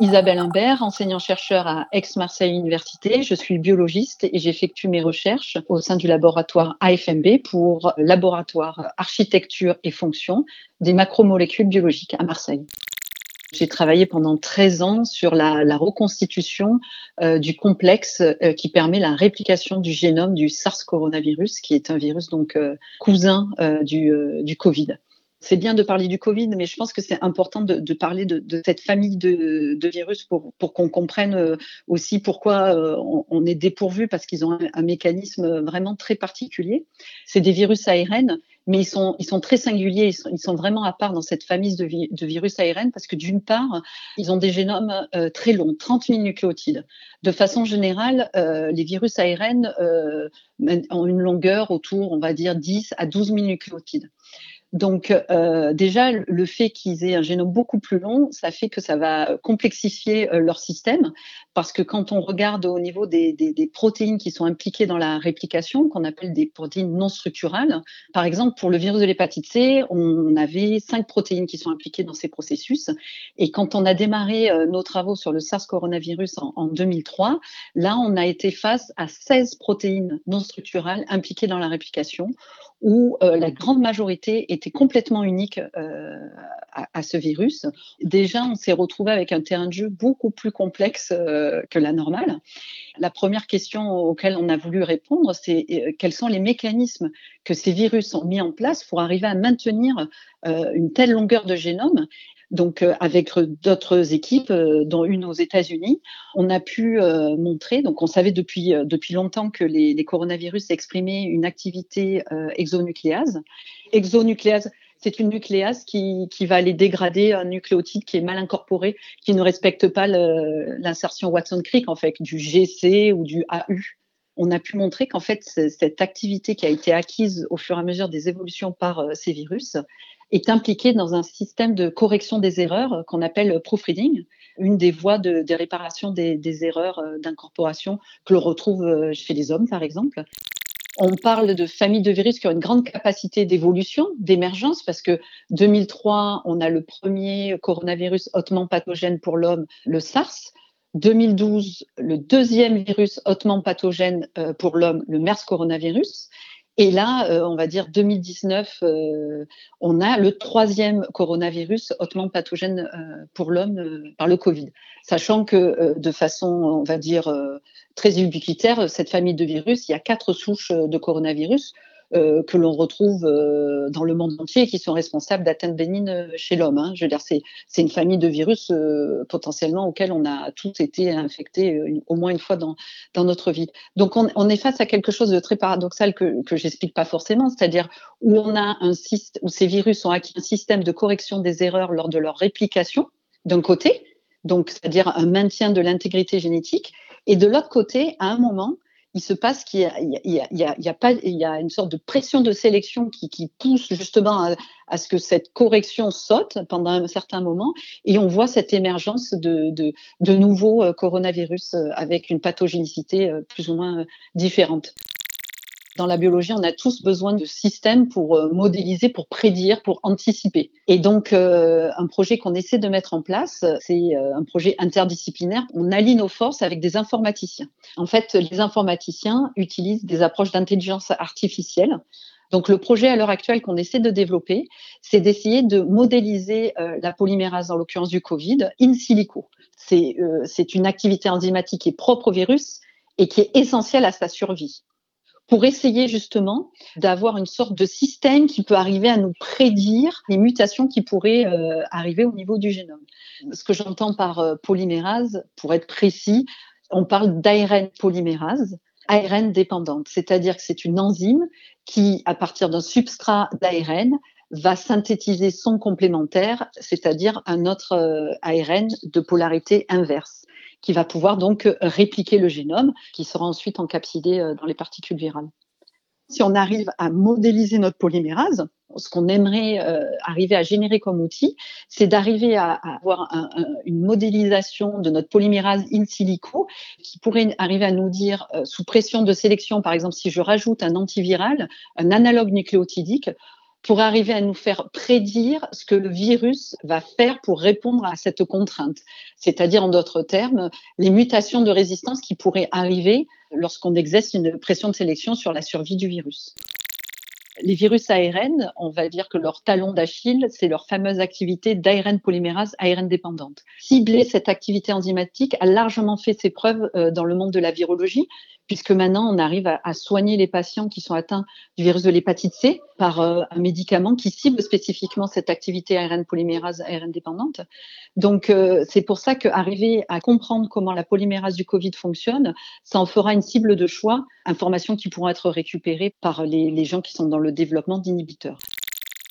Isabelle Imbert, enseignant-chercheur à Aix-Marseille Université. Je suis biologiste et j'effectue mes recherches au sein du laboratoire AFMB pour Laboratoire Architecture et Fonction des macromolécules biologiques à Marseille. J'ai travaillé pendant 13 ans sur la, reconstitution euh, du complexe euh, qui permet la réplication du génome du SARS coronavirus, qui est un virus donc euh, cousin du Covid c'est bien de parler du Covid, mais je pense que c'est important de, parler de, cette famille de, virus pour, qu'on comprenne euh, aussi pourquoi euh, on, est dépourvu, parce qu'ils ont un, mécanisme vraiment très particulier. C'est des virus ARN, mais ils sont, très singuliers, ils sont, vraiment à part dans cette famille de, vi de virus ARN, parce que d'une part, ils ont des génomes euh, très longs, 30 000 nucléotides. De façon générale, les virus ARN ont une longueur autour, on va dire, 10 à 12 000 nucléotides. Donc euh, déjà, le fait qu'ils aient un génome beaucoup plus long, ça fait que ça va complexifier euh, leur système, parce que quand on regarde au niveau des, protéines qui sont impliquées dans la réplication, qu'on appelle des protéines non structurales, par exemple pour le virus de l'hépatite C, on avait cinq protéines qui sont impliquées dans ces processus, et quand on a démarré euh, nos travaux sur le SARS coronavirus en, en 2003, là on a été face à 16 protéines non structurales impliquées dans la réplication où euh, la grande majorité était complètement unique euh, à, ce virus. Déjà, on s'est retrouvé avec un terrain de jeu beaucoup plus complexe euh, que la normale. La première question auquel on a voulu répondre, c'est quels sont les mécanismes que ces virus ont mis en place pour arriver à maintenir une telle longueur de génome? Donc euh, avec d'autres équipes, euh, dont une aux États-Unis, on a pu euh, montrer, donc on savait depuis, depuis longtemps que les, les coronavirus exprimaient une activité exonucléase. Exonucléase, c'est une nucléase qui, qui, va aller dégrader un nucléotide qui est mal incorporé, qui ne respecte pas l'insertion Watson-Crick, en fait, du GC ou du AU. On a pu montrer qu'en fait, cette activité qui a été acquise au fur et à mesure des évolutions par ces virus est impliqué dans un système de correction des erreurs qu'on appelle proofreading, une des voies de, réparation des, erreurs euh, d'incorporation que l'on retrouve euh, chez les hommes, par exemple. On parle de familles de virus qui ont une grande capacité d'évolution, d'émergence, parce que 2003, on a le premier coronavirus hautement pathogène pour l'homme, le SARS. 2012, le deuxième virus hautement pathogène euh, pour l'homme, le MERS coronavirus. Et là, euh, on va dire 2019, euh, on a le troisième coronavirus hautement pathogène euh, pour l'homme par le Covid. Sachant que de façon, on va dire, très ubiquitaire, cette famille de virus, il y a quatre souches de coronavirus euh, que l'on retrouve euh, dans le monde entier qui sont responsables d'atteintes bénignes chez l'homme. Hein. Je veux dire, c'est, une famille de virus euh, potentiellement auxquels on a tous été infectés au moins une fois dans, notre vie. Donc, on, est face à quelque chose de très paradoxal que, que j'explique pas forcément, c'est-à-dire où on a un système, où ces virus ont acquis un système de correction des erreurs lors de leur réplication, d'un côté, donc c'est-à-dire un maintien de l'intégrité génétique, et de l'autre côté, à un moment, il se passe qu'il y a, une sorte de pression de sélection qui, pousse justement à, ce que cette correction saute pendant un certain moment, et on voit cette émergence de, de, de nouveaux euh, coronavirus euh, avec une pathogénicité euh, plus ou moins différente dans la biologie, on a tous besoin de systèmes pour euh, modéliser, pour prédire, pour anticiper. Et donc, euh, un projet qu'on essaie de mettre en place, c'est euh, un projet interdisciplinaire. On allie nos forces avec des informaticiens. En fait, les informaticiens utilisent des approches d'intelligence artificielle. Donc, le projet à l'heure actuelle qu'on essaie de développer, c'est d'essayer de modéliser la polymérase, en l'occurrence du Covid, in silico. C'est une activité enzymatique qui est propre au virus et qui est essentielle à sa survie pour essayer justement d'avoir une sorte de système qui peut arriver à nous prédire les mutations qui pourraient euh, arriver au niveau du génome. Ce que j'entends par euh, polymérase, pour être précis, on parle d'ARN polymérase, ARN dépendante, c'est-à-dire que c'est une enzyme qui, à partir d'un substrat d'ARN, va synthétiser son complémentaire, c'est-à-dire un autre euh, ARN de polarité inverse qui va pouvoir donc euh, répliquer le génome, qui sera ensuite encapsidé euh, dans les particules virales. Si on arrive à modéliser notre polymérase, ce qu'on aimerait euh, arriver à générer comme outil, c'est d'arriver à, avoir un, un, une modélisation de notre polymérase in silico qui pourrait arriver à nous dire, sous pression de sélection, par exemple, si je rajoute un antiviral, un analogue nucléotidique, pour arriver à nous faire prédire ce que le virus va faire pour répondre à cette contrainte. C'est-à-dire, en d'autres termes, les mutations de résistance qui pourraient arriver lorsqu'on exerce une pression de sélection sur la survie du virus. Les virus ARN, on va dire que leur talon d'Achille, c'est leur fameuse activité d'ARN polymérase ARN dépendante. Cibler cette activité enzymatique a largement fait ses preuves euh, dans le monde de la virologie, puisque maintenant on arrive à, soigner les patients qui sont atteints du virus de l'hépatite C par euh, un médicament qui cible spécifiquement cette activité ARN polymérase ARN dépendante. Donc euh, c'est pour ça qu'arriver à comprendre comment la polymérase du Covid fonctionne, ça en fera une cible de choix, informations qui pourront être récupérées par les, les gens qui sont dans le développement d'inhibiteurs.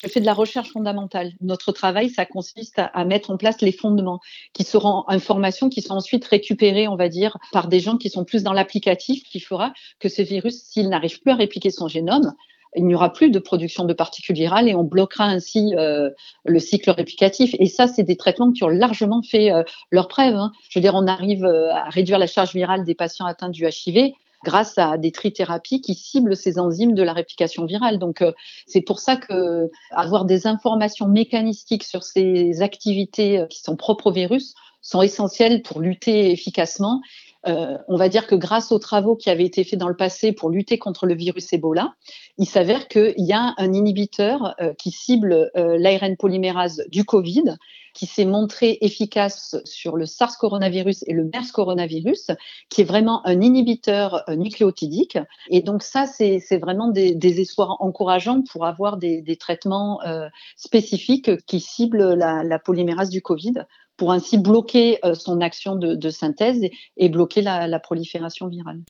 Je fais de la recherche fondamentale. Notre travail, ça consiste à, mettre en place les fondements qui seront informations qui sont ensuite récupérées, on va dire, par des gens qui sont plus dans l'applicatif, qui fera que ce virus, s'il n'arrive plus à répliquer son génome, il n'y aura plus de production de particules virales et on bloquera ainsi euh, le cycle réplicatif. Et ça, c'est des traitements qui ont largement fait euh, leur preuve. Hein. Je veux dire, on arrive euh, à réduire la charge virale des patients atteints du HIV grâce à des trithérapies qui ciblent ces enzymes de la réplication virale. Donc, euh, c'est pour ça que avoir des informations mécanistiques sur ces activités euh, qui sont propres au virus sont essentielles pour lutter efficacement. Euh, on va dire que grâce aux travaux qui avaient été faits dans le passé pour lutter contre le virus Ebola, il s'avère qu'il y a un inhibiteur qui cible l'ARN polymérase du Covid qui s'est montré efficace sur le SARS coronavirus et le MERS coronavirus, qui est vraiment un inhibiteur euh, nucléotidique. Et donc ça, c'est vraiment des, espoirs encourageants pour avoir des, traitements euh, spécifiques qui ciblent la, polymérase du Covid pour ainsi bloquer euh, son action de, synthèse et, bloquer la prolifération virale.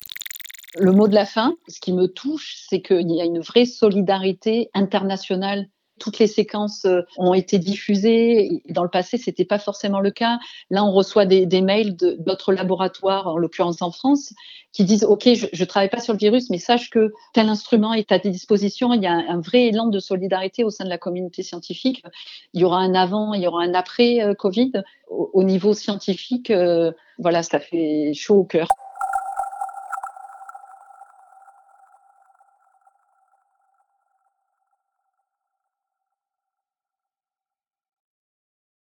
Le mot de la fin, ce qui me touche, c'est qu'il y a une vraie solidarité internationale toutes les séquences euh, ont été diffusées. Dans le passé, c'était pas forcément le cas. Là, on reçoit des, mails d'autres laboratoires, en l'occurrence en France, qui disent OK, je, je travaille pas sur le virus, mais sache que tel instrument est à tes dispositions. Il y a un, vrai élan de solidarité au sein de la communauté scientifique. Il y aura un avant, il y aura un après euh, Covid. Au, au niveau scientifique, euh, voilà, ça fait chaud au cœur.